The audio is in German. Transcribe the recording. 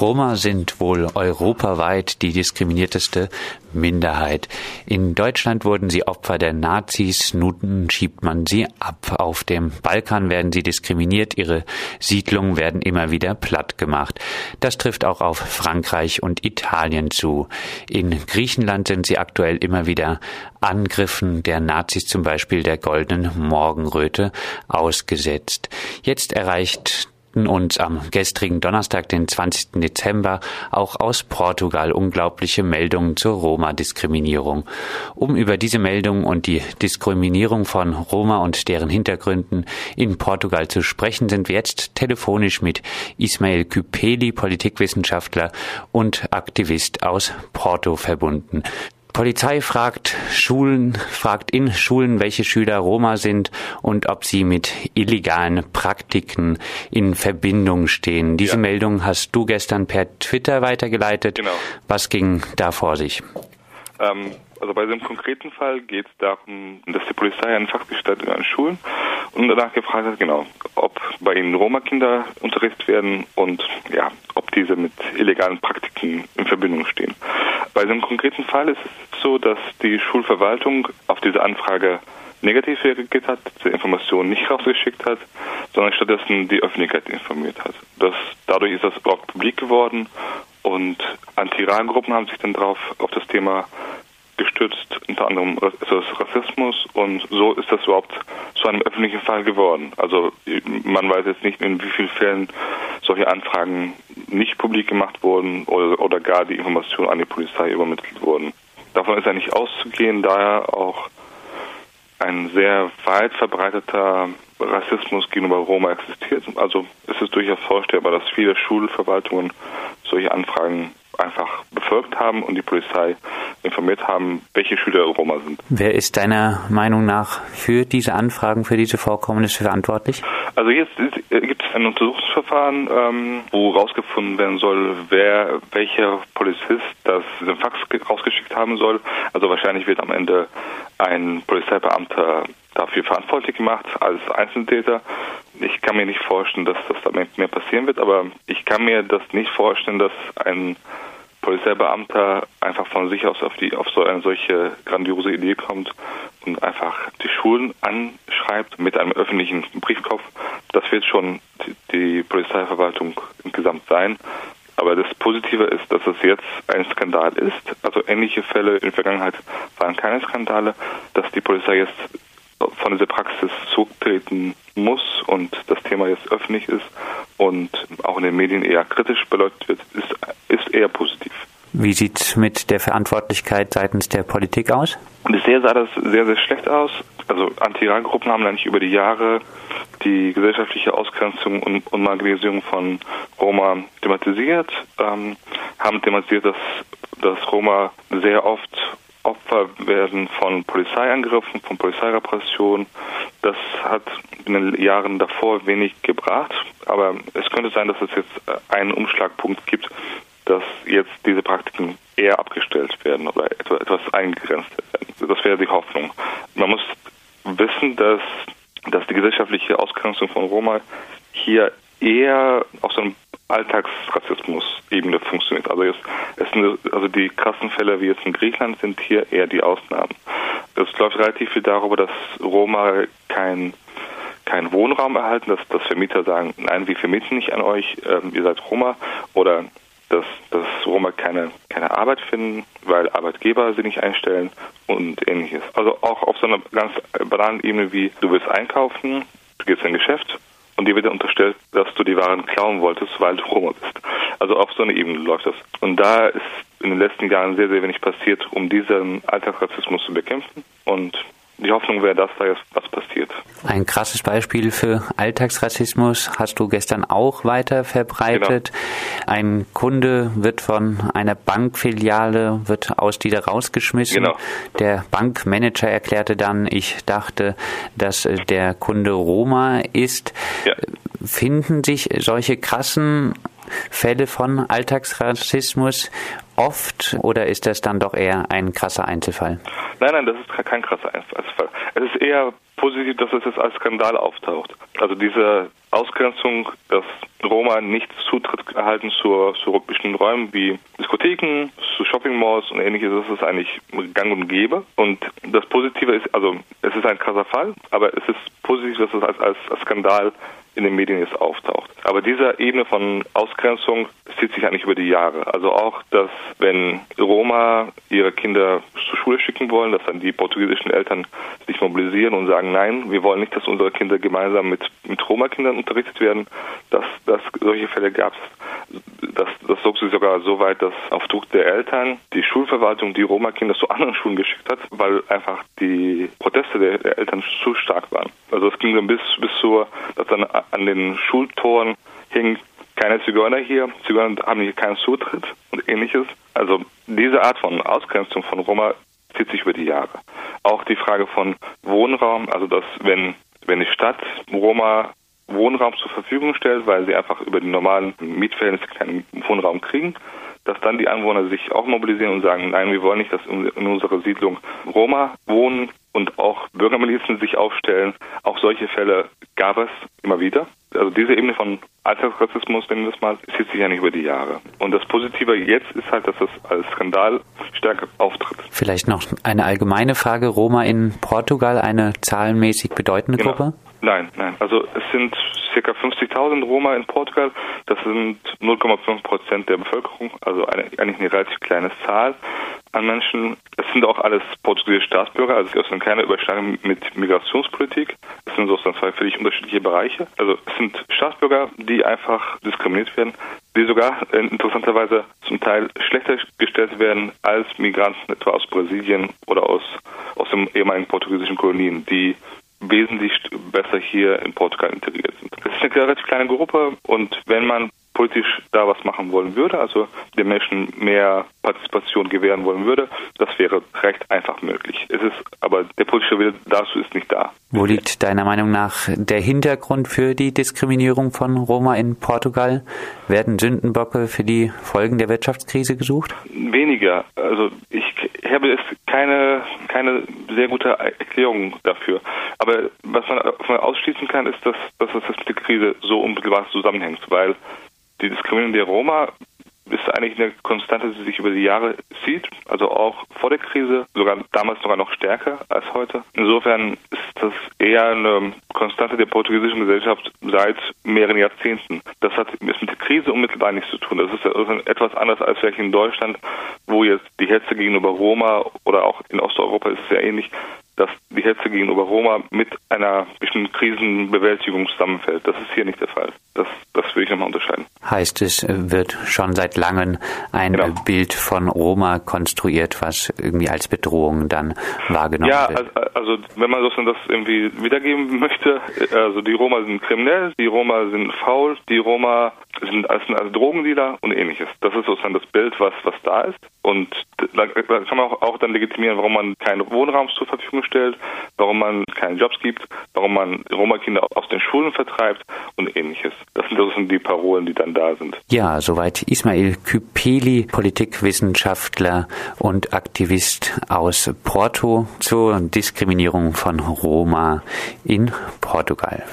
Roma sind wohl europaweit die diskriminierteste Minderheit. In Deutschland wurden sie Opfer der Nazis, nun schiebt man sie ab. Auf dem Balkan werden sie diskriminiert, ihre Siedlungen werden immer wieder platt gemacht. Das trifft auch auf Frankreich und Italien zu. In Griechenland sind sie aktuell immer wieder Angriffen der Nazis, zum Beispiel der goldenen Morgenröte, ausgesetzt. Jetzt erreicht uns am gestrigen Donnerstag, den 20. Dezember, auch aus Portugal unglaubliche Meldungen zur Roma-Diskriminierung. Um über diese Meldung und die Diskriminierung von Roma und deren Hintergründen in Portugal zu sprechen, sind wir jetzt telefonisch mit Ismael Küpeli, Politikwissenschaftler und Aktivist aus Porto verbunden. Polizei fragt Schulen, fragt in Schulen, welche Schüler Roma sind und ob sie mit illegalen Praktiken in Verbindung stehen. Diese ja. Meldung hast du gestern per Twitter weitergeleitet. Genau. Was ging da vor sich? Ähm, also bei diesem konkreten Fall geht es darum, dass die Polizei einen Fachgestellten an Schulen und danach gefragt hat, genau, ob bei ihnen Roma-Kinder unterrichtet werden und ja, ob diese mit illegalen Praktiken in Verbindung stehen. Bei diesem konkreten Fall ist es so, dass die Schulverwaltung auf diese Anfrage negativ reagiert hat, die Informationen nicht rausgeschickt hat, sondern stattdessen die Öffentlichkeit informiert hat. Das, dadurch ist das überhaupt publik geworden und Anti-Iran-Gruppen haben sich dann drauf auf das Thema gestützt, unter anderem ist das Rassismus und so ist das überhaupt zu einem öffentlichen Fall geworden. Also man weiß jetzt nicht, in wie vielen Fällen solche Anfragen nicht publik gemacht wurden oder, oder gar die Informationen an die Polizei übermittelt wurden. Davon ist ja nicht auszugehen, da ja auch ein sehr weit verbreiteter Rassismus gegenüber Roma existiert. Also es ist durchaus vorstellbar, dass viele Schulverwaltungen solche Anfragen einfach befolgt haben und die Polizei informiert haben, welche Schüler Roma sind. Wer ist deiner Meinung nach für diese Anfragen, für diese Vorkommnisse verantwortlich? Also jetzt äh, gibt es ein Untersuchungsverfahren, ähm, wo rausgefunden werden soll, wer welcher Polizist das diesen Fax rausgeschickt haben soll. Also wahrscheinlich wird am Ende ein Polizeibeamter dafür verantwortlich gemacht als Einzeltäter. Ich kann mir nicht vorstellen, dass das damit mehr passieren wird, aber ich kann mir das nicht vorstellen, dass ein Polizeibeamter einfach von sich aus auf, die, auf so eine solche grandiose Idee kommt und einfach die Schulen anschreibt mit einem öffentlichen Briefkopf. Das wird schon die Polizeiverwaltung insgesamt sein. Aber das Positive ist, dass es jetzt ein Skandal ist. Also ähnliche Fälle in der Vergangenheit waren keine Skandale, dass die Polizei jetzt von dieser Praxis zurücktreten muss und das Thema jetzt öffentlich ist und auch in den Medien eher kritisch beleuchtet wird, ist, ist eher positiv. Wie sieht es mit der Verantwortlichkeit seitens der Politik aus? Bisher sah das sehr, sehr schlecht aus. Also Anti-Iran-Gruppen haben eigentlich über die Jahre die gesellschaftliche Ausgrenzung und, Marginalisierung von Roma thematisiert, ähm, haben thematisiert, dass, dass Roma sehr oft Opfer werden von Polizeiangriffen, von Polizeirepression. Das hat in den Jahren davor wenig gebracht, aber es könnte sein, dass es jetzt einen Umschlagpunkt gibt, dass jetzt diese Praktiken eher abgestellt werden oder etwas eingegrenzt werden. Das wäre die Hoffnung. Man muss wissen, dass, dass die gesellschaftliche Ausgrenzung von Roma hier eher auf so einem Alltagsrassismus-Ebene funktioniert. Also, jetzt, es sind, also die krassen Fälle wie jetzt in Griechenland sind hier eher die Ausnahmen. Es läuft relativ viel darüber, dass Roma kein keinen Wohnraum erhalten, dass, dass Vermieter sagen, nein, wir vermieten nicht an euch, ähm, ihr seid Roma oder dass, dass Roma keine, keine Arbeit finden, weil Arbeitgeber sie nicht einstellen und ähnliches. Also auch auf so einer ganz banalen Ebene wie du willst einkaufen, du gehst in ein Geschäft und dir wird unterstellt, dass du die Waren klauen wolltest, weil du Roma bist. Also auf so einer Ebene läuft das. Und da ist in den letzten Jahren sehr, sehr wenig passiert, um diesen Alltagsrassismus zu bekämpfen. Und die Hoffnung wäre, dass da jetzt was passiert. Ein krasses Beispiel für Alltagsrassismus hast du gestern auch weiter verbreitet. Genau. Ein Kunde wird von einer Bankfiliale, wird aus dieser rausgeschmissen. Genau. Der Bankmanager erklärte dann, ich dachte, dass der Kunde Roma ist. Ja. Finden sich solche krassen Fälle von Alltagsrassismus oft oder ist das dann doch eher ein krasser Einzelfall? Nein, nein, das ist kein krasser Einzelfall. Es ist eher positiv, dass es jetzt als Skandal auftaucht. Also diese Ausgrenzung, dass Roma nicht Zutritt erhalten zu, bestimmten Räumen wie Diskotheken, zu Shopping Malls und ähnliches. Das ist eigentlich gang und gäbe. Und das Positive ist, also es ist ein krasser Fall, aber es ist positiv, dass es als, als, als Skandal in den Medien jetzt auftaucht. Aber diese Ebene von Ausgrenzung zieht sich eigentlich über die Jahre. Also auch, dass wenn Roma ihre Kinder zur Schule schicken wollen, dass dann die portugiesischen Eltern sich mobilisieren und sagen, nein, wir wollen nicht, dass unsere Kinder gemeinsam mit, mit Roma-Kindern unterrichtet werden. Dass, dass solche Fälle gab es. Das, das zog sich sogar so weit, dass auf Druck der Eltern die Schulverwaltung die Roma-Kinder zu anderen Schulen geschickt hat, weil einfach die Proteste der, der Eltern zu stark waren. Also es ging dann bis, bis zur, dass dann an den Schultoren hing keine Zigeuner hier, Zigeuner haben hier keinen Zutritt und ähnliches. Also diese Art von Ausgrenzung von Roma zieht sich über die Jahre. Auch die Frage von Wohnraum, also dass wenn, wenn die Stadt Roma Wohnraum zur Verfügung stellt, weil sie einfach über die normalen Mietverhältnisse keinen Wohnraum kriegen, dass dann die Anwohner sich auch mobilisieren und sagen, nein, wir wollen nicht, dass in unserer Siedlung Roma wohnen und auch Bürgermilizen sich aufstellen. Auch solche Fälle gab es immer wieder. Also diese Ebene von Alltagsrassismus, nennen wir es mal, zieht sich ja nicht über die Jahre. Und das Positive jetzt ist halt, dass es als Skandal stärker auftritt. Vielleicht noch eine allgemeine Frage. Roma in Portugal, eine zahlenmäßig bedeutende genau. Gruppe? Nein, nein. Also es sind ca. 50.000 Roma in Portugal. Das sind 0,5 Prozent der Bevölkerung, also eine, eigentlich eine relativ kleine Zahl an Menschen. Es sind auch alles portugiesische Staatsbürger, also es ist keine Überschneidung mit Migrationspolitik. Es sind sozusagen zwei völlig unterschiedliche Bereiche. Also es sind Staatsbürger, die einfach diskriminiert werden, die sogar interessanterweise zum Teil schlechter gestellt werden als Migranten etwa aus Brasilien oder aus, aus den ehemaligen portugiesischen Kolonien, die wesentlich besser hier in Portugal integriert sind. Es ist eine relativ kleine Gruppe und wenn man politisch da was machen wollen würde, also den Menschen mehr Partizipation gewähren wollen würde, das wäre recht einfach möglich. Es ist aber der politische Wille dazu ist nicht da. Wo liegt deiner Meinung nach der Hintergrund für die Diskriminierung von Roma in Portugal? Werden Sündenböcke für die Folgen der Wirtschaftskrise gesucht? Weniger. Also ich habe jetzt keine keine sehr gute Erklärung dafür. Aber was man ausschließen kann, ist, dass, dass das mit der Krise so unmittelbar zusammenhängt, weil Diskriminierung der Roma ist eigentlich eine Konstante, die sich über die Jahre zieht, also auch vor der Krise, sogar damals sogar noch stärker als heute. Insofern ist das eher eine Konstante der portugiesischen Gesellschaft seit mehreren Jahrzehnten. Das hat mit der Krise unmittelbar nichts zu tun. Das ist etwas anders als vielleicht in Deutschland, wo jetzt die Hetze gegenüber Roma oder auch in Osteuropa ist es sehr ähnlich, dass die Hetze gegenüber Roma mit einer bestimmten Krisenbewältigung zusammenfällt. Das ist hier nicht der Fall. Das, das will ich nochmal unterscheiden. Heißt es, wird schon seit langem ein genau. Bild von Roma konstruiert, was irgendwie als Bedrohung dann wahrgenommen ja, wird? Ja, also, also, wenn man das irgendwie wiedergeben möchte, also die Roma sind kriminell, die Roma sind faul, die Roma sind als, als Drogendealer und ähnliches. Das ist sozusagen das Bild, was, was da ist. Und da, kann man auch, dann legitimieren, warum man keinen Wohnraum zur Verfügung stellt, warum man keine Jobs gibt, warum man Roma-Kinder aus den Schulen vertreibt und ähnliches. Das sind, das die Parolen, die dann da sind. Ja, soweit Ismail Küpeli, Politikwissenschaftler und Aktivist aus Porto zur Diskriminierung von Roma in Portugal.